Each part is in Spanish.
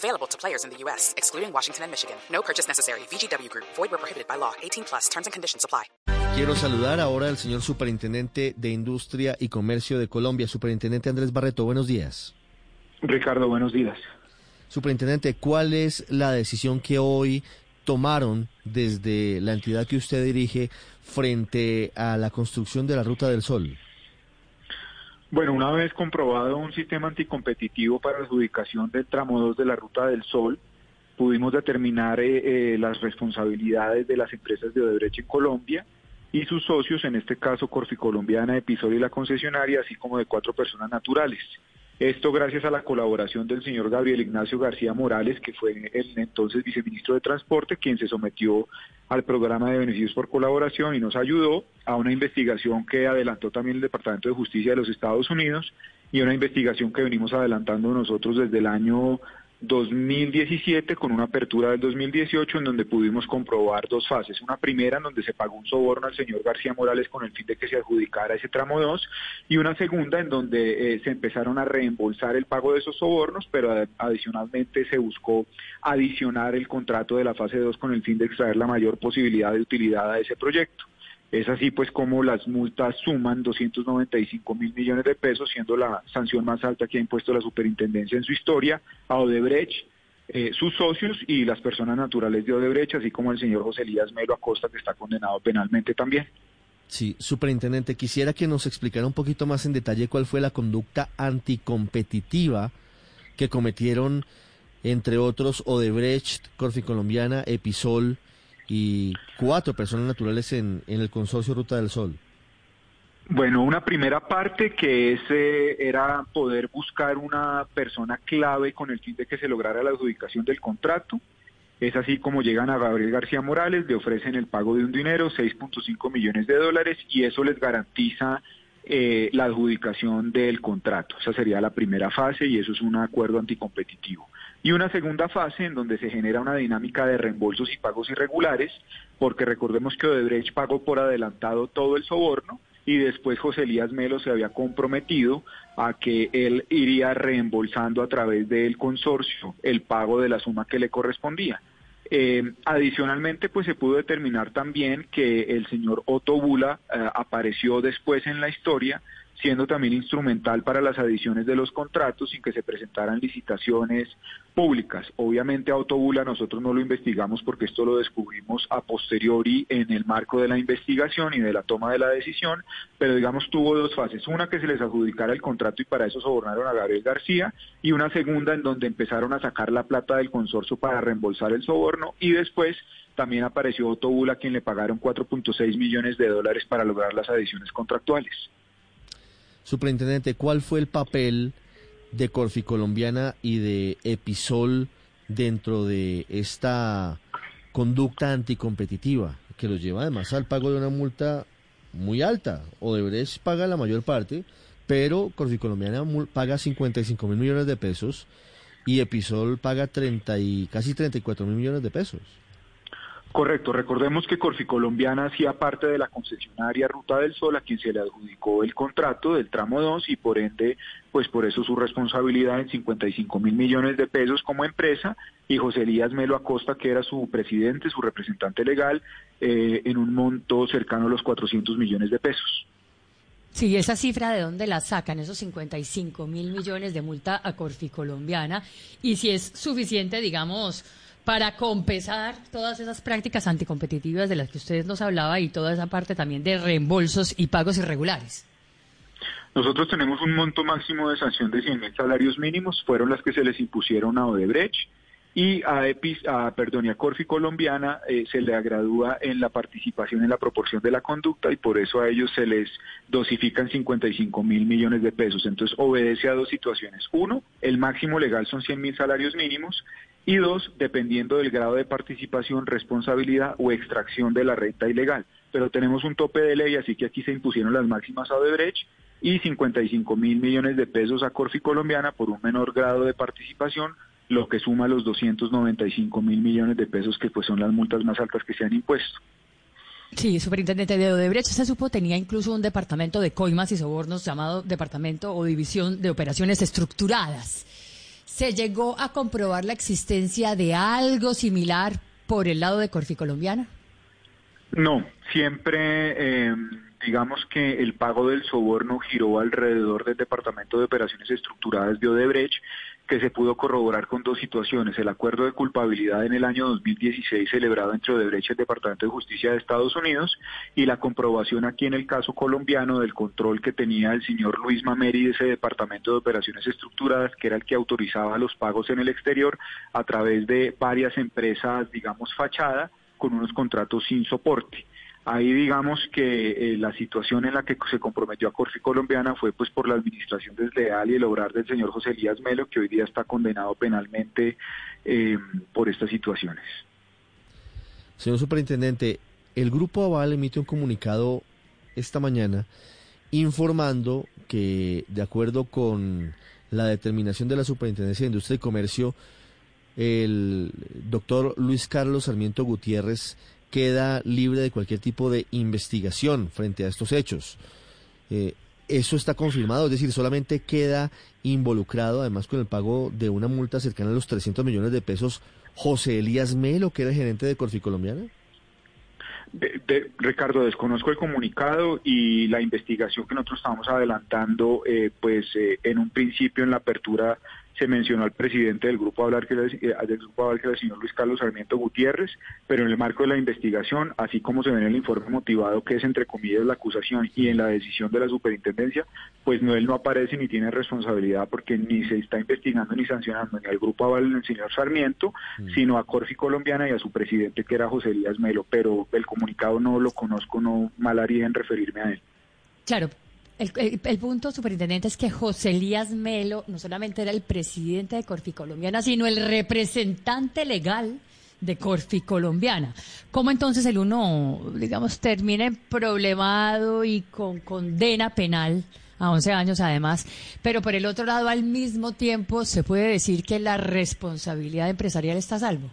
Available to players in the U.S., excluding Washington and Michigan. No purchase necessary. VGW Group. Void where prohibited by law. 18 plus. Terms and conditions apply. Quiero saludar ahora al señor Superintendente de Industria y Comercio de Colombia, Superintendente Andrés Barreto. Buenos días. Ricardo, buenos días. Superintendente, ¿cuál es la decisión que hoy tomaron desde la entidad que usted dirige frente a la construcción de la Ruta del Sol? Bueno, una vez comprobado un sistema anticompetitivo para la adjudicación del tramo 2 de la Ruta del Sol, pudimos determinar eh, eh, las responsabilidades de las empresas de Odebrecht en Colombia y sus socios, en este caso Corficolombiana, Episodio y la concesionaria, así como de cuatro personas naturales. Esto gracias a la colaboración del señor Gabriel Ignacio García Morales, que fue el entonces viceministro de Transporte, quien se sometió al programa de beneficios por colaboración y nos ayudó a una investigación que adelantó también el Departamento de Justicia de los Estados Unidos y una investigación que venimos adelantando nosotros desde el año 2017 con una apertura del 2018 en donde pudimos comprobar dos fases. Una primera en donde se pagó un soborno al señor García Morales con el fin de que se adjudicara ese tramo 2 y una segunda en donde eh, se empezaron a reembolsar el pago de esos sobornos, pero adicionalmente se buscó adicionar el contrato de la fase 2 con el fin de extraer la mayor posibilidad de utilidad a ese proyecto. Es así pues como las multas suman 295 mil millones de pesos, siendo la sanción más alta que ha impuesto la superintendencia en su historia a Odebrecht, eh, sus socios y las personas naturales de Odebrecht, así como el señor José Elías Melo Acosta, que está condenado penalmente también. Sí, superintendente, quisiera que nos explicara un poquito más en detalle cuál fue la conducta anticompetitiva que cometieron, entre otros, Odebrecht, Corficolombiana, Episol, y cuatro personas naturales en, en el consorcio Ruta del Sol. Bueno, una primera parte que ese era poder buscar una persona clave con el fin de que se lograra la adjudicación del contrato. Es así como llegan a Gabriel García Morales, le ofrecen el pago de un dinero, 6.5 millones de dólares, y eso les garantiza eh, la adjudicación del contrato. Esa sería la primera fase y eso es un acuerdo anticompetitivo y una segunda fase en donde se genera una dinámica de reembolsos y pagos irregulares, porque recordemos que Odebrecht pagó por adelantado todo el soborno y después José Elías Melo se había comprometido a que él iría reembolsando a través del consorcio el pago de la suma que le correspondía. Eh, adicionalmente, pues se pudo determinar también que el señor Otto Bula eh, apareció después en la historia siendo también instrumental para las adiciones de los contratos sin que se presentaran licitaciones públicas. Obviamente Autobula nosotros no lo investigamos porque esto lo descubrimos a posteriori en el marco de la investigación y de la toma de la decisión, pero digamos tuvo dos fases, una que se les adjudicara el contrato y para eso sobornaron a Gabriel García y una segunda en donde empezaron a sacar la plata del consorcio para reembolsar el soborno y después también apareció Autobula quien le pagaron 4.6 millones de dólares para lograr las adiciones contractuales. Superintendente, ¿cuál fue el papel de Corficolombiana y de Episol dentro de esta conducta anticompetitiva que los lleva además al pago de una multa muy alta? Odebrecht paga la mayor parte, pero Corficolombiana paga 55 mil millones de pesos y Episol paga 30 y casi 34 mil millones de pesos. Correcto, recordemos que Corficolombiana hacía parte de la concesionaria Ruta del Sol a quien se le adjudicó el contrato del tramo 2 y por ende, pues por eso su responsabilidad en 55 mil millones de pesos como empresa y José Elías Melo Acosta, que era su presidente, su representante legal, eh, en un monto cercano a los 400 millones de pesos. Sí, esa cifra de dónde la sacan, esos 55 mil millones de multa a Corficolombiana y si es suficiente, digamos, para compensar todas esas prácticas anticompetitivas de las que ustedes nos hablaba y toda esa parte también de reembolsos y pagos irregulares? Nosotros tenemos un monto máximo de sanción de 100 mil salarios mínimos, fueron las que se les impusieron a Odebrecht y a, Epis, a, perdón, a Corfi Colombiana eh, se le agradúa en la participación en la proporción de la conducta y por eso a ellos se les dosifican 55 mil millones de pesos. Entonces obedece a dos situaciones. Uno, el máximo legal son 100 mil salarios mínimos y dos, dependiendo del grado de participación, responsabilidad o extracción de la renta ilegal. Pero tenemos un tope de ley, así que aquí se impusieron las máximas a Odebrecht y 55 mil millones de pesos a Corfi Colombiana por un menor grado de participación, lo que suma los 295 mil millones de pesos que pues son las multas más altas que se han impuesto. Sí, superintendente de Odebrecht se supo tenía incluso un departamento de coimas y sobornos llamado Departamento o División de Operaciones Estructuradas. ¿Se llegó a comprobar la existencia de algo similar por el lado de Corfi Colombiana? No, siempre eh, digamos que el pago del soborno giró alrededor del Departamento de Operaciones Estructuradas de Odebrecht, que se pudo corroborar con dos situaciones. El acuerdo de culpabilidad en el año 2016 celebrado entre Odebrecht y el Departamento de Justicia de Estados Unidos y la comprobación aquí en el caso colombiano del control que tenía el señor Luis Mameri de ese Departamento de Operaciones Estructuradas, que era el que autorizaba los pagos en el exterior a través de varias empresas, digamos, fachada, con unos contratos sin soporte. Ahí digamos que eh, la situación en la que se comprometió a Corfi Colombiana fue pues por la administración desleal y el obrar del señor José Elías Melo, que hoy día está condenado penalmente eh, por estas situaciones. Señor Superintendente, el Grupo Aval emite un comunicado esta mañana informando que, de acuerdo con la determinación de la Superintendencia de Industria y Comercio, el doctor Luis Carlos Sarmiento Gutiérrez queda libre de cualquier tipo de investigación frente a estos hechos. Eh, eso está confirmado, es decir, solamente queda involucrado, además con el pago de una multa cercana a los 300 millones de pesos, José Elías Melo, que era gerente de Corfi Colombiana. De, Ricardo, desconozco el comunicado y la investigación que nosotros estamos adelantando, eh, pues eh, en un principio en la apertura se mencionó al presidente del grupo hablar que era, eh, del grupo hablar que era el señor Luis Carlos Sarmiento Gutiérrez, pero en el marco de la investigación, así como se ve en el informe motivado que es entre comillas la acusación y en la decisión de la superintendencia, pues no él no aparece ni tiene responsabilidad porque ni se está investigando ni sancionando ni al grupo aval el señor Sarmiento, mm. sino a Corfi Colombiana y a su presidente que era José Elías Melo, pero el comunicado no lo conozco, no mal haría en referirme a él. Claro, el, punto, superintendente, es que José Elías Melo no solamente era el presidente de Corfi Colombiana, sino el representante legal de Corfi Colombiana. ¿Cómo entonces el uno, digamos, termina problemado y con condena penal a 11 años además, pero por el otro lado, al mismo tiempo, se puede decir que la responsabilidad empresarial está a salvo?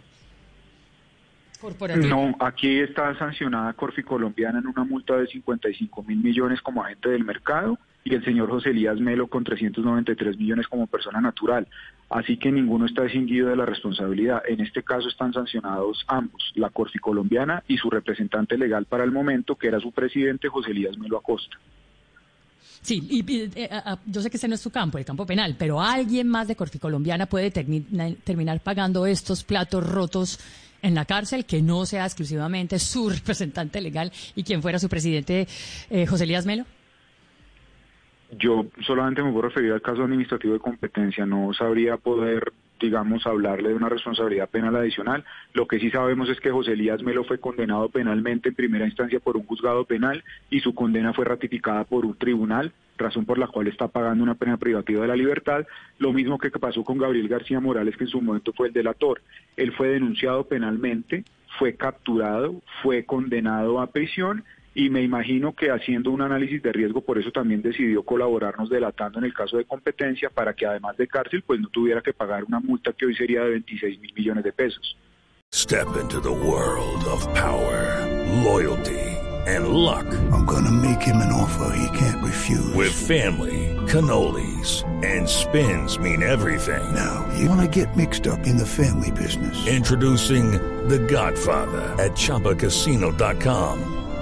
No, aquí está sancionada Corfi Colombiana en una multa de 55 mil millones como agente del mercado y el señor José Elías Melo con 393 millones como persona natural. Así que ninguno está distinguido de la responsabilidad. En este caso están sancionados ambos, la Corfi Colombiana y su representante legal para el momento, que era su presidente José Elías Melo Acosta. Sí, y, eh, yo sé que ese no es su campo, el campo penal, pero alguien más de Corfi Colombiana puede terminar pagando estos platos rotos en la cárcel, que no sea exclusivamente su representante legal y quien fuera su presidente, eh, José Elías Melo? Yo solamente me puedo referir al caso administrativo de competencia, no sabría poder, digamos, hablarle de una responsabilidad penal adicional. Lo que sí sabemos es que José Elías Melo fue condenado penalmente en primera instancia por un juzgado penal y su condena fue ratificada por un tribunal razón por la cual está pagando una pena privativa de la libertad, lo mismo que pasó con Gabriel García Morales, que en su momento fue el delator. Él fue denunciado penalmente, fue capturado, fue condenado a prisión y me imagino que haciendo un análisis de riesgo, por eso también decidió colaborarnos delatando en el caso de competencia para que además de cárcel, pues no tuviera que pagar una multa que hoy sería de 26 mil millones de pesos. Step into the world of power, loyalty. and luck. I'm gonna make him an offer he can't refuse. With family, cannolis, and spins mean everything. Now, you wanna get mixed up in the family business. Introducing The Godfather at Choppacasino.com.